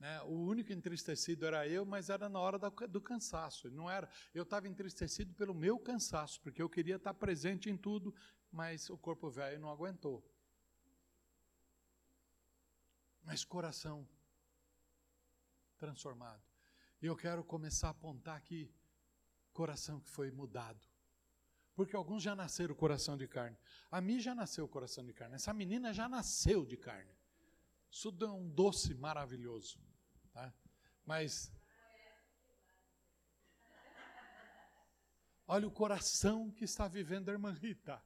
né, o único entristecido era eu, mas era na hora do cansaço. Não era. Eu estava entristecido pelo meu cansaço, porque eu queria estar presente em tudo, mas o corpo velho não aguentou. Mas coração transformado. E eu quero começar a apontar aqui coração que foi mudado. Porque alguns já nasceram coração de carne. A mim já nasceu o coração de carne. Essa menina já nasceu de carne. Isso é um doce maravilhoso. Tá? Mas. Olha o coração que está vivendo a irmã Rita.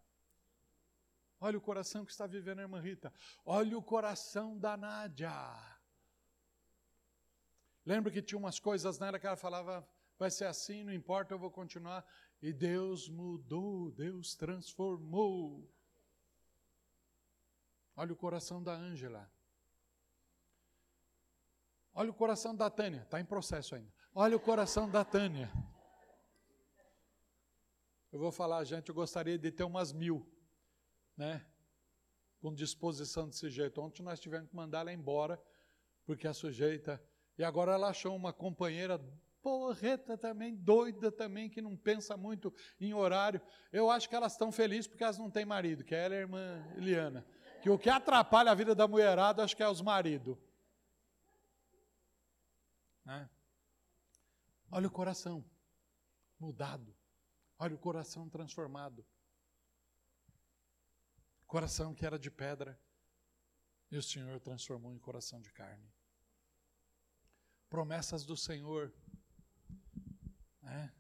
Olha o coração que está vivendo a irmã Rita. Olha o coração da Nádia. Lembra que tinha umas coisas nela que ela falava, vai ser assim, não importa, eu vou continuar. E Deus mudou, Deus transformou. Olha o coração da Ângela. Olha o coração da Tânia, está em processo ainda. Olha o coração da Tânia. Eu vou falar, gente, eu gostaria de ter umas mil, né? Com disposição desse jeito. Ontem nós tivemos que mandar ela embora, porque a sujeita. E agora ela achou uma companheira porreta também, doida também, que não pensa muito em horário. Eu acho que elas estão felizes porque elas não têm marido, que ela é a irmã Eliana. Que o que atrapalha a vida da mulherada, acho que é os maridos. Né? Olha o coração mudado. Olha o coração transformado. Coração que era de pedra, e o Senhor transformou em coração de carne. Promessas do Senhor. Né?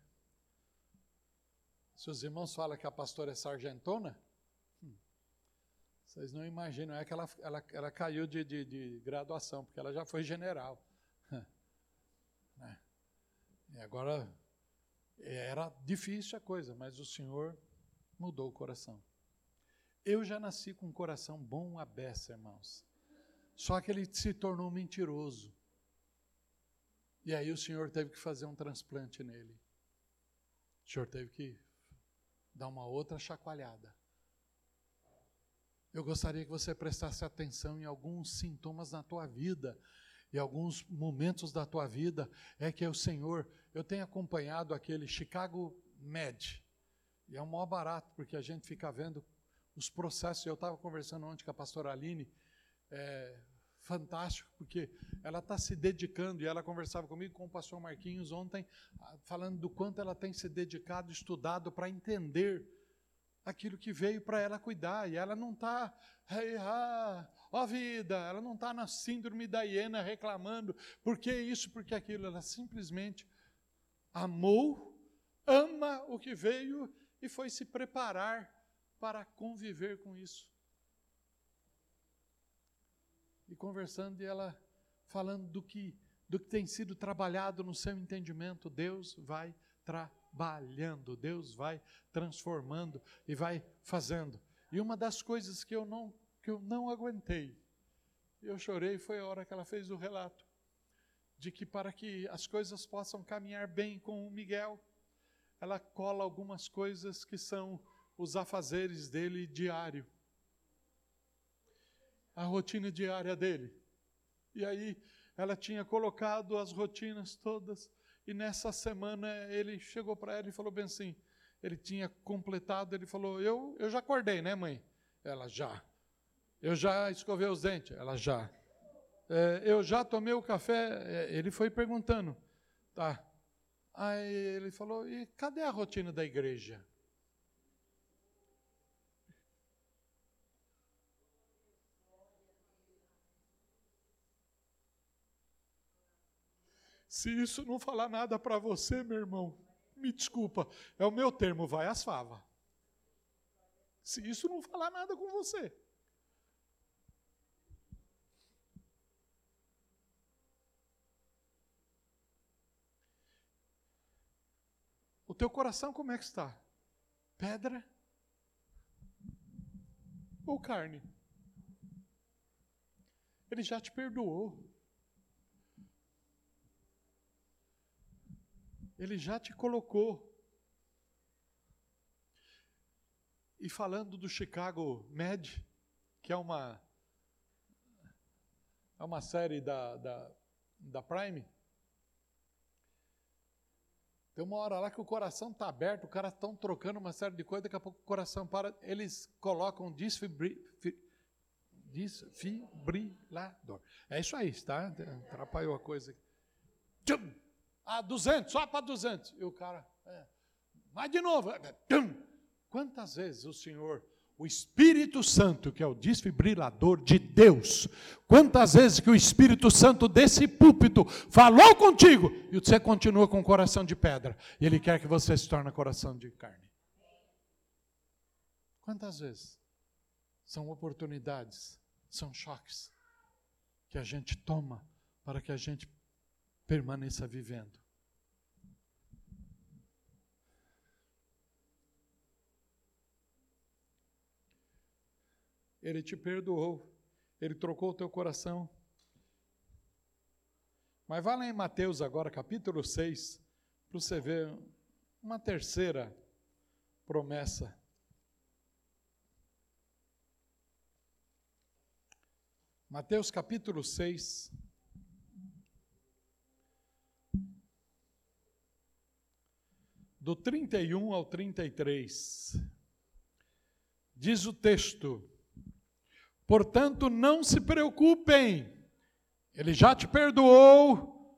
Se os irmãos falam que a pastora é sargentona, hum, vocês não imaginam, é que ela, ela, ela caiu de, de, de graduação, porque ela já foi general. (laughs) E agora era difícil a coisa, mas o Senhor mudou o coração. Eu já nasci com um coração bom a beça, irmãos. Só que ele se tornou mentiroso. E aí o Senhor teve que fazer um transplante nele. O Senhor teve que dar uma outra chacoalhada. Eu gostaria que você prestasse atenção em alguns sintomas na tua vida e alguns momentos da tua vida é que o Senhor, eu tenho acompanhado aquele Chicago Med, e é o maior barato, porque a gente fica vendo os processos. Eu estava conversando ontem com a pastora Aline, é fantástico, porque ela está se dedicando, e ela conversava comigo com o pastor Marquinhos ontem, falando do quanto ela tem se dedicado, estudado para entender aquilo que veio para ela cuidar, e ela não está, ah, ó vida, ela não está na síndrome da hiena reclamando, por que isso, por que aquilo, ela simplesmente amou, ama o que veio e foi se preparar para conviver com isso. E conversando, e ela falando do que, do que tem sido trabalhado no seu entendimento, Deus vai trabalhando, Deus vai transformando e vai fazendo. E uma das coisas que eu não que eu não aguentei. Eu chorei, foi a hora que ela fez o relato de que para que as coisas possam caminhar bem com o Miguel, ela cola algumas coisas que são os afazeres dele diário. A rotina diária dele. E aí ela tinha colocado as rotinas todas, e nessa semana ele chegou para ela e falou bem assim, ele tinha completado, ele falou, eu, eu já acordei, né mãe? Ela, já. Eu já escovei os dentes? Ela já. É, eu já tomei o café? É, ele foi perguntando. Tá. Aí ele falou: e cadê a rotina da igreja? Se isso não falar nada para você, meu irmão, me desculpa, é o meu termo, vai às favas. Se isso não falar nada com você. O teu coração como é que está? Pedra ou carne? Ele já te perdoou. Ele já te colocou. E falando do Chicago Med, que é uma é uma série da, da, da Prime, tem uma hora lá que o coração está aberto, o cara estão trocando uma série de coisas, daqui a pouco o coração para, eles colocam desfibri, desfibrilador. É isso aí, tá? Atrapalhou a coisa. Tchum! Ah, 200, só para 200. E o cara, é, vai de novo. Quantas vezes o Senhor o Espírito Santo, que é o desfibrilador de Deus. Quantas vezes que o Espírito Santo desse púlpito falou contigo e você continua com o coração de pedra, e ele quer que você se torne coração de carne. Quantas vezes? são oportunidades, são choques que a gente toma para que a gente permaneça vivendo. Ele te perdoou, ele trocou o teu coração. Mas vá lá em Mateus agora, capítulo 6, para você ver uma terceira promessa. Mateus capítulo 6. Do 31 ao 33. Diz o texto: Portanto, não se preocupem, ele já te perdoou,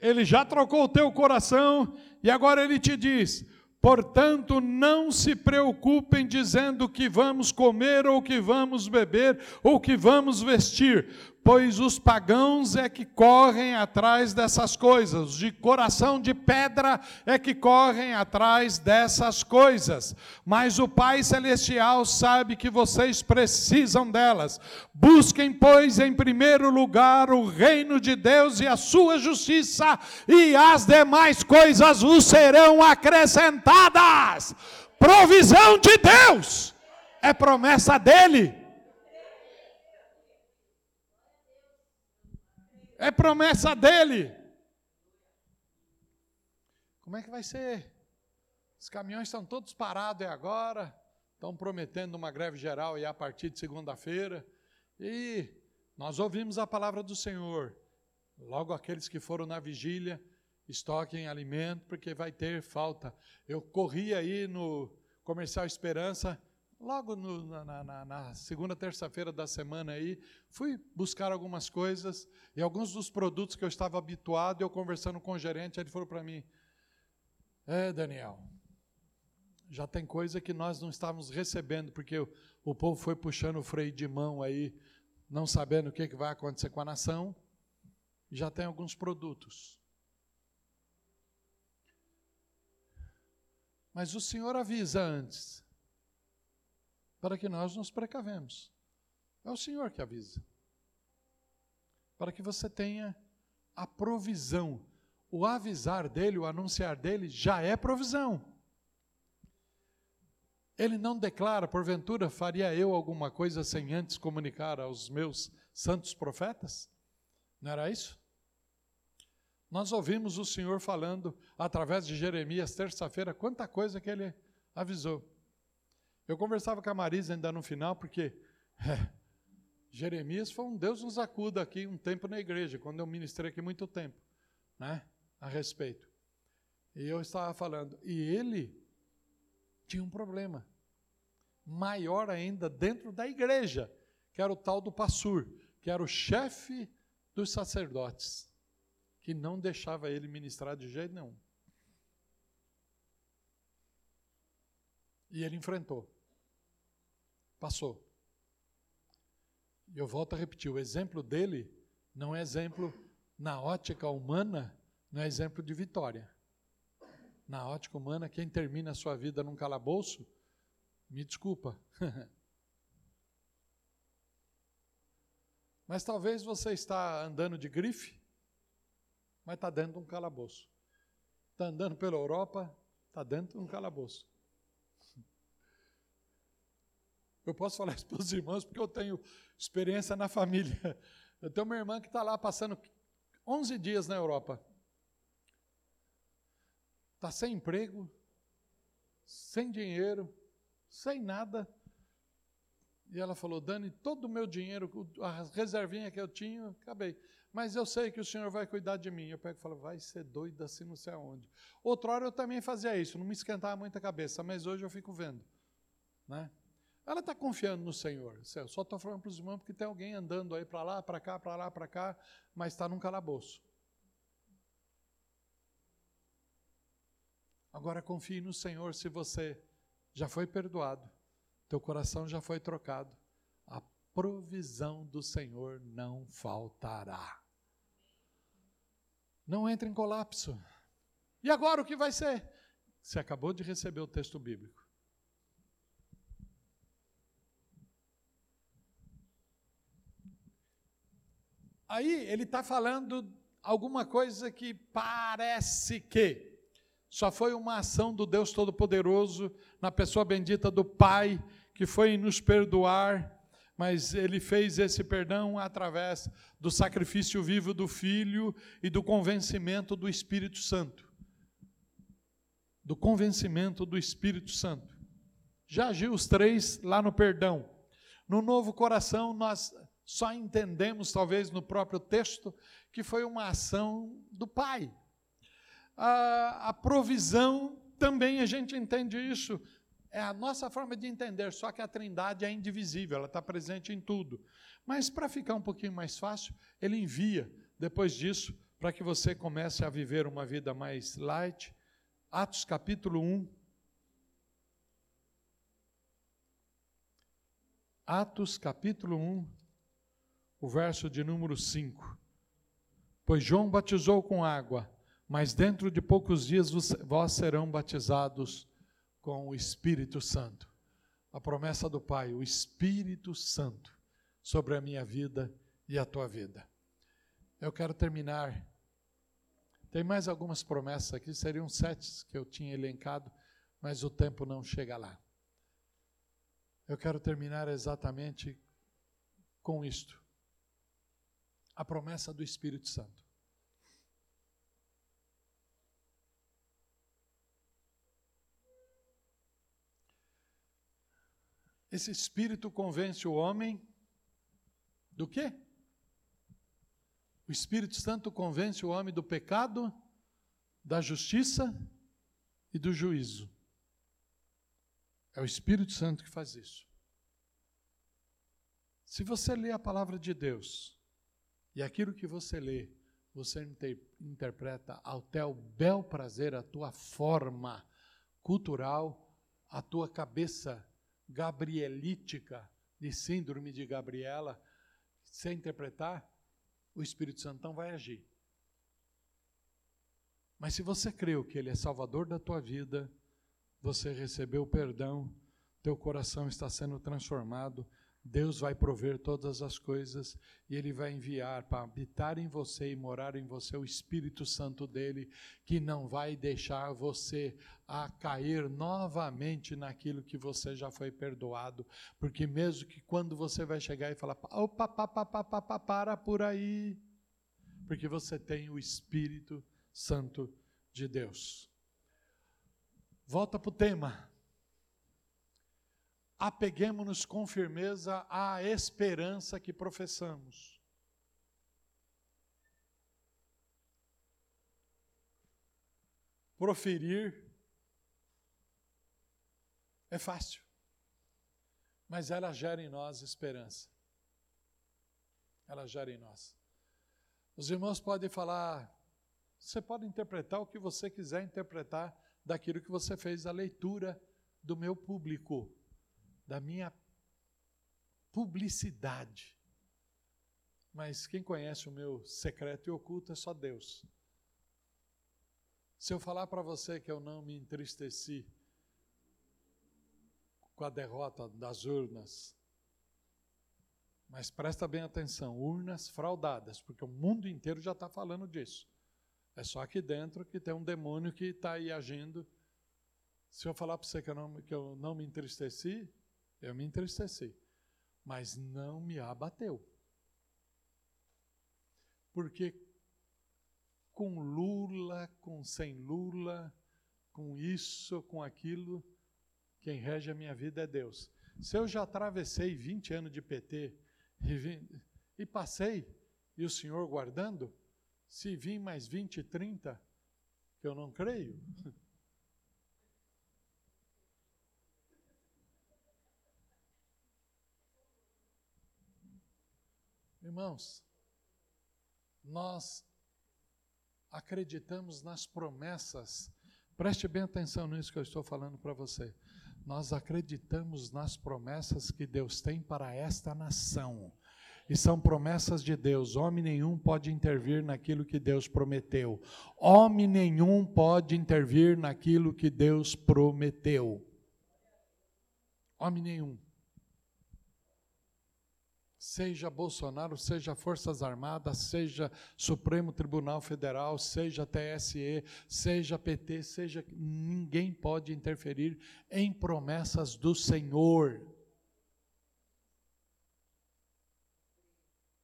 ele já trocou o teu coração, e agora ele te diz: Portanto, não se preocupem dizendo que vamos comer, ou que vamos beber, ou que vamos vestir, pois os pagãos é que correm atrás dessas coisas, de coração de pedra é que correm atrás dessas coisas. Mas o Pai Celestial sabe que vocês precisam delas. Busquem, pois, em primeiro lugar o reino de Deus e a sua justiça, e as demais coisas vos serão acrescentadas. Provisão de Deus é promessa dele. É promessa dele. Como é que vai ser? Os caminhões estão todos parados agora, estão prometendo uma greve geral e a partir de segunda-feira. E nós ouvimos a palavra do Senhor. Logo aqueles que foram na vigília, estoquem alimento, porque vai ter falta. Eu corri aí no Comercial Esperança, logo no, na, na, na, segunda, terça-feira da semana aí, fui buscar algumas coisas e alguns dos produtos que eu estava habituado, eu conversando com o gerente, ele falou para mim: É, Daniel, já tem coisa que nós não estávamos recebendo, porque o, o povo foi puxando o freio de mão aí, não sabendo o que, que vai acontecer com a nação, já tem alguns produtos. Mas o Senhor avisa antes para que nós nos precavemos. É o Senhor que avisa. Para que você tenha a provisão. O avisar dele, o anunciar dele, já é provisão. Ele não declara, porventura, faria eu alguma coisa sem antes comunicar aos meus santos profetas? Não era isso? Nós ouvimos o Senhor falando através de Jeremias, terça-feira, quanta coisa que ele avisou. Eu conversava com a Marisa ainda no final, porque (laughs) é, Jeremias foi um Deus nos acuda aqui um tempo na igreja, quando eu ministrei aqui muito tempo, né, a respeito. E eu estava falando, e ele tinha um problema maior ainda dentro da igreja, que era o tal do Passur, que era o chefe dos sacerdotes, que não deixava ele ministrar de jeito nenhum. E ele enfrentou. Passou. E eu volto a repetir: o exemplo dele não é exemplo na ótica humana, não é exemplo de vitória. Na ótica humana, quem termina a sua vida num calabouço, me desculpa. (laughs) mas talvez você está andando de grife, mas está dentro de um calabouço. Está andando pela Europa, está dentro de um calabouço. Eu posso falar isso (laughs) para os irmãos porque eu tenho experiência na família. Eu tenho uma irmã que está lá passando 11 dias na Europa. Está sem emprego, sem dinheiro, sem nada. E ela falou: Dani, todo o meu dinheiro, a reservinha que eu tinha, acabei. Mas eu sei que o senhor vai cuidar de mim. Eu pego e falo: vai ser doida assim, não sei aonde. Outra hora eu também fazia isso, não me esquentava muito a cabeça, mas hoje eu fico vendo. Né? Ela está confiando no Senhor. Eu só estou falando para os irmãos porque tem alguém andando aí para lá, para cá, para lá, para cá, mas está num calabouço. Agora confie no Senhor se você já foi perdoado, teu coração já foi trocado. A provisão do Senhor não faltará. Não entre em colapso. E agora o que vai ser? Você acabou de receber o texto bíblico. Aí ele está falando alguma coisa que parece que só foi uma ação do Deus Todo-Poderoso na pessoa bendita do Pai, que foi nos perdoar, mas ele fez esse perdão através do sacrifício vivo do Filho e do convencimento do Espírito Santo. Do convencimento do Espírito Santo. Já agiu os três lá no perdão. No novo coração, nós só entendemos, talvez no próprio texto, que foi uma ação do Pai a, a provisão, também a gente entende isso. É a nossa forma de entender, só que a trindade é indivisível, ela está presente em tudo. Mas para ficar um pouquinho mais fácil, ele envia, depois disso, para que você comece a viver uma vida mais light. Atos capítulo 1. Atos capítulo 1, o verso de número 5. Pois João batizou com água, mas dentro de poucos dias vós serão batizados com o Espírito Santo. A promessa do Pai, o Espírito Santo, sobre a minha vida e a tua vida. Eu quero terminar. Tem mais algumas promessas aqui, seriam sete que eu tinha elencado, mas o tempo não chega lá. Eu quero terminar exatamente com isto. A promessa do Espírito Santo. Esse espírito convence o homem do quê? O Espírito Santo convence o homem do pecado, da justiça e do juízo. É o Espírito Santo que faz isso. Se você lê a palavra de Deus e aquilo que você lê, você inter interpreta ao teu bel prazer, a tua forma cultural, a tua cabeça gabrielítica, de síndrome de Gabriela, sem interpretar, o Espírito Santo não vai agir. Mas se você creu que Ele é Salvador da tua vida, você recebeu o perdão, teu coração está sendo transformado, Deus vai prover todas as coisas e Ele vai enviar para habitar em você e morar em você o Espírito Santo dele, que não vai deixar você a cair novamente naquilo que você já foi perdoado, porque mesmo que quando você vai chegar e falar, opa, pa, pa, pa, pa, pa, para por aí, porque você tem o Espírito Santo de Deus. Volta para o tema apeguemos-nos com firmeza à esperança que professamos. Proferir é fácil, mas ela gera em nós esperança. Ela gera em nós. Os irmãos podem falar, você pode interpretar o que você quiser interpretar daquilo que você fez a leitura do meu público da minha publicidade. Mas quem conhece o meu secreto e oculto é só Deus. Se eu falar para você que eu não me entristeci com a derrota das urnas, mas presta bem atenção, urnas fraudadas, porque o mundo inteiro já está falando disso. É só aqui dentro que tem um demônio que está aí agindo. Se eu falar para você que eu, não, que eu não me entristeci, eu me entristeci, mas não me abateu. Porque com Lula, com sem Lula, com isso, com aquilo, quem rege a minha vida é Deus. Se eu já atravessei 20 anos de PT e, vim, e passei, e o Senhor guardando, se vir mais 20, 30, que eu não creio, (laughs) Irmãos, nós acreditamos nas promessas, preste bem atenção nisso que eu estou falando para você. Nós acreditamos nas promessas que Deus tem para esta nação. E são promessas de Deus. Homem nenhum pode intervir naquilo que Deus prometeu. Homem nenhum pode intervir naquilo que Deus prometeu. Homem nenhum. Seja Bolsonaro, seja Forças Armadas, seja Supremo Tribunal Federal, seja TSE, seja PT, seja ninguém pode interferir em promessas do Senhor.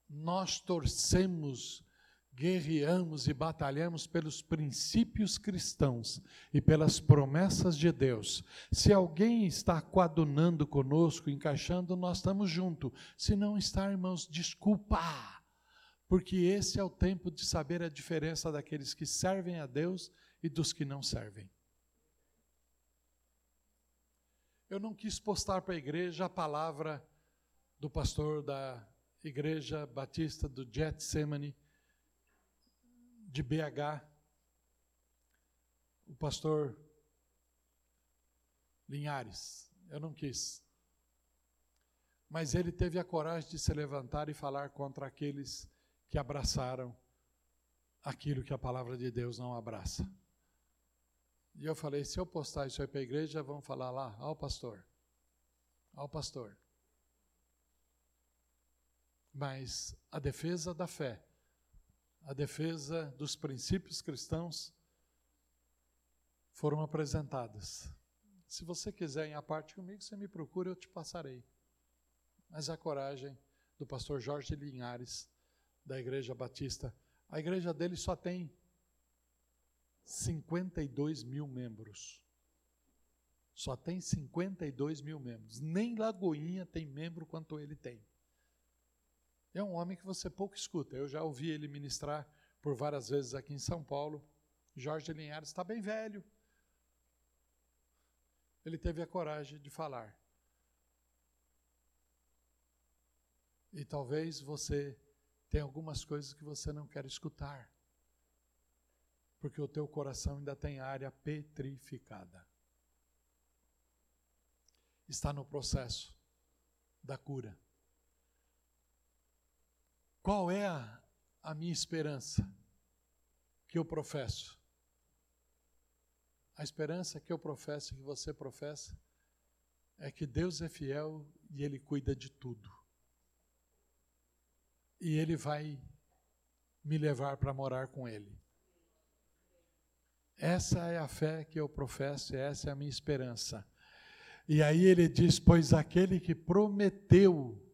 Nós torcemos guerreamos e batalhamos pelos princípios cristãos e pelas promessas de Deus. Se alguém está coadunando conosco, encaixando, nós estamos juntos. Se não está, irmãos, desculpa. Porque esse é o tempo de saber a diferença daqueles que servem a Deus e dos que não servem. Eu não quis postar para a igreja a palavra do pastor da Igreja Batista do Getsemane, de BH, o pastor Linhares. Eu não quis. Mas ele teve a coragem de se levantar e falar contra aqueles que abraçaram aquilo que a palavra de Deus não abraça. E eu falei: se eu postar isso aí para a igreja, vão falar lá, ao pastor. Ao pastor. Mas a defesa da fé a defesa dos princípios cristãos foram apresentadas. Se você quiser à parte comigo, você me procura, eu te passarei. Mas a coragem do pastor Jorge Linhares, da Igreja Batista, a igreja dele só tem 52 mil membros. Só tem 52 mil membros. Nem Lagoinha tem membro quanto ele tem. É um homem que você pouco escuta. Eu já ouvi ele ministrar por várias vezes aqui em São Paulo. Jorge Linhares está bem velho. Ele teve a coragem de falar. E talvez você tenha algumas coisas que você não quer escutar. Porque o teu coração ainda tem área petrificada. Está no processo da cura. Qual é a, a minha esperança que eu professo? A esperança que eu professo, que você professa, é que Deus é fiel e Ele cuida de tudo. E Ele vai me levar para morar com Ele. Essa é a fé que eu professo, essa é a minha esperança. E aí ele diz: Pois aquele que prometeu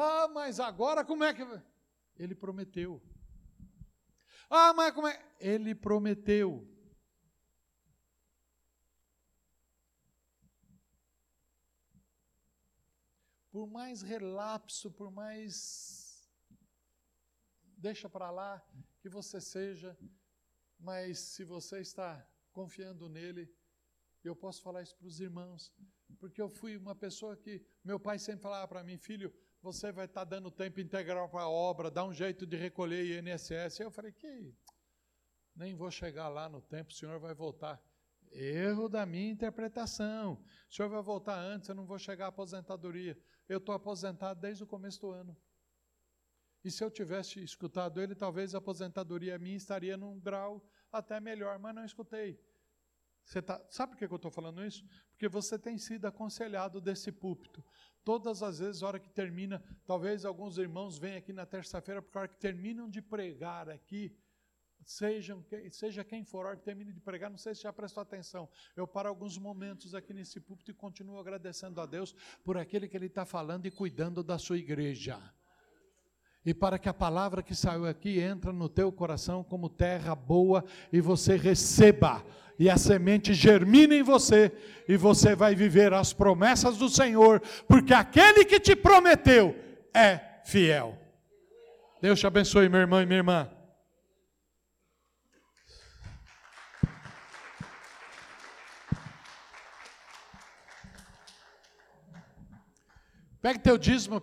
Ah, mas agora como é que. Ele prometeu. Ah, mas como é. Ele prometeu. Por mais relapso, por mais. Deixa para lá que você seja, mas se você está confiando nele, eu posso falar isso para os irmãos, porque eu fui uma pessoa que meu pai sempre falava para mim, filho, você vai estar dando tempo integral para a obra, dá um jeito de recolher INSS. Eu falei, que nem vou chegar lá no tempo, o senhor vai voltar. Erro da minha interpretação. O senhor vai voltar antes, eu não vou chegar à aposentadoria. Eu estou aposentado desde o começo do ano. E se eu tivesse escutado ele, talvez a aposentadoria minha estaria num grau até melhor, mas não escutei. Você tá, sabe por que eu estou falando isso? Porque você tem sido aconselhado desse púlpito. Todas as vezes, a hora que termina, talvez alguns irmãos venham aqui na terça-feira, porque a hora que terminam de pregar aqui, sejam, seja quem for, a hora que termine de pregar, não sei se já prestou atenção. Eu paro alguns momentos aqui nesse púlpito e continuo agradecendo a Deus por aquele que Ele está falando e cuidando da sua igreja e para que a palavra que saiu aqui entre no teu coração como terra boa e você receba e a semente germine em você e você vai viver as promessas do Senhor, porque aquele que te prometeu é fiel. Deus te abençoe, meu irmão e minha irmã. Pegue teu dízimo.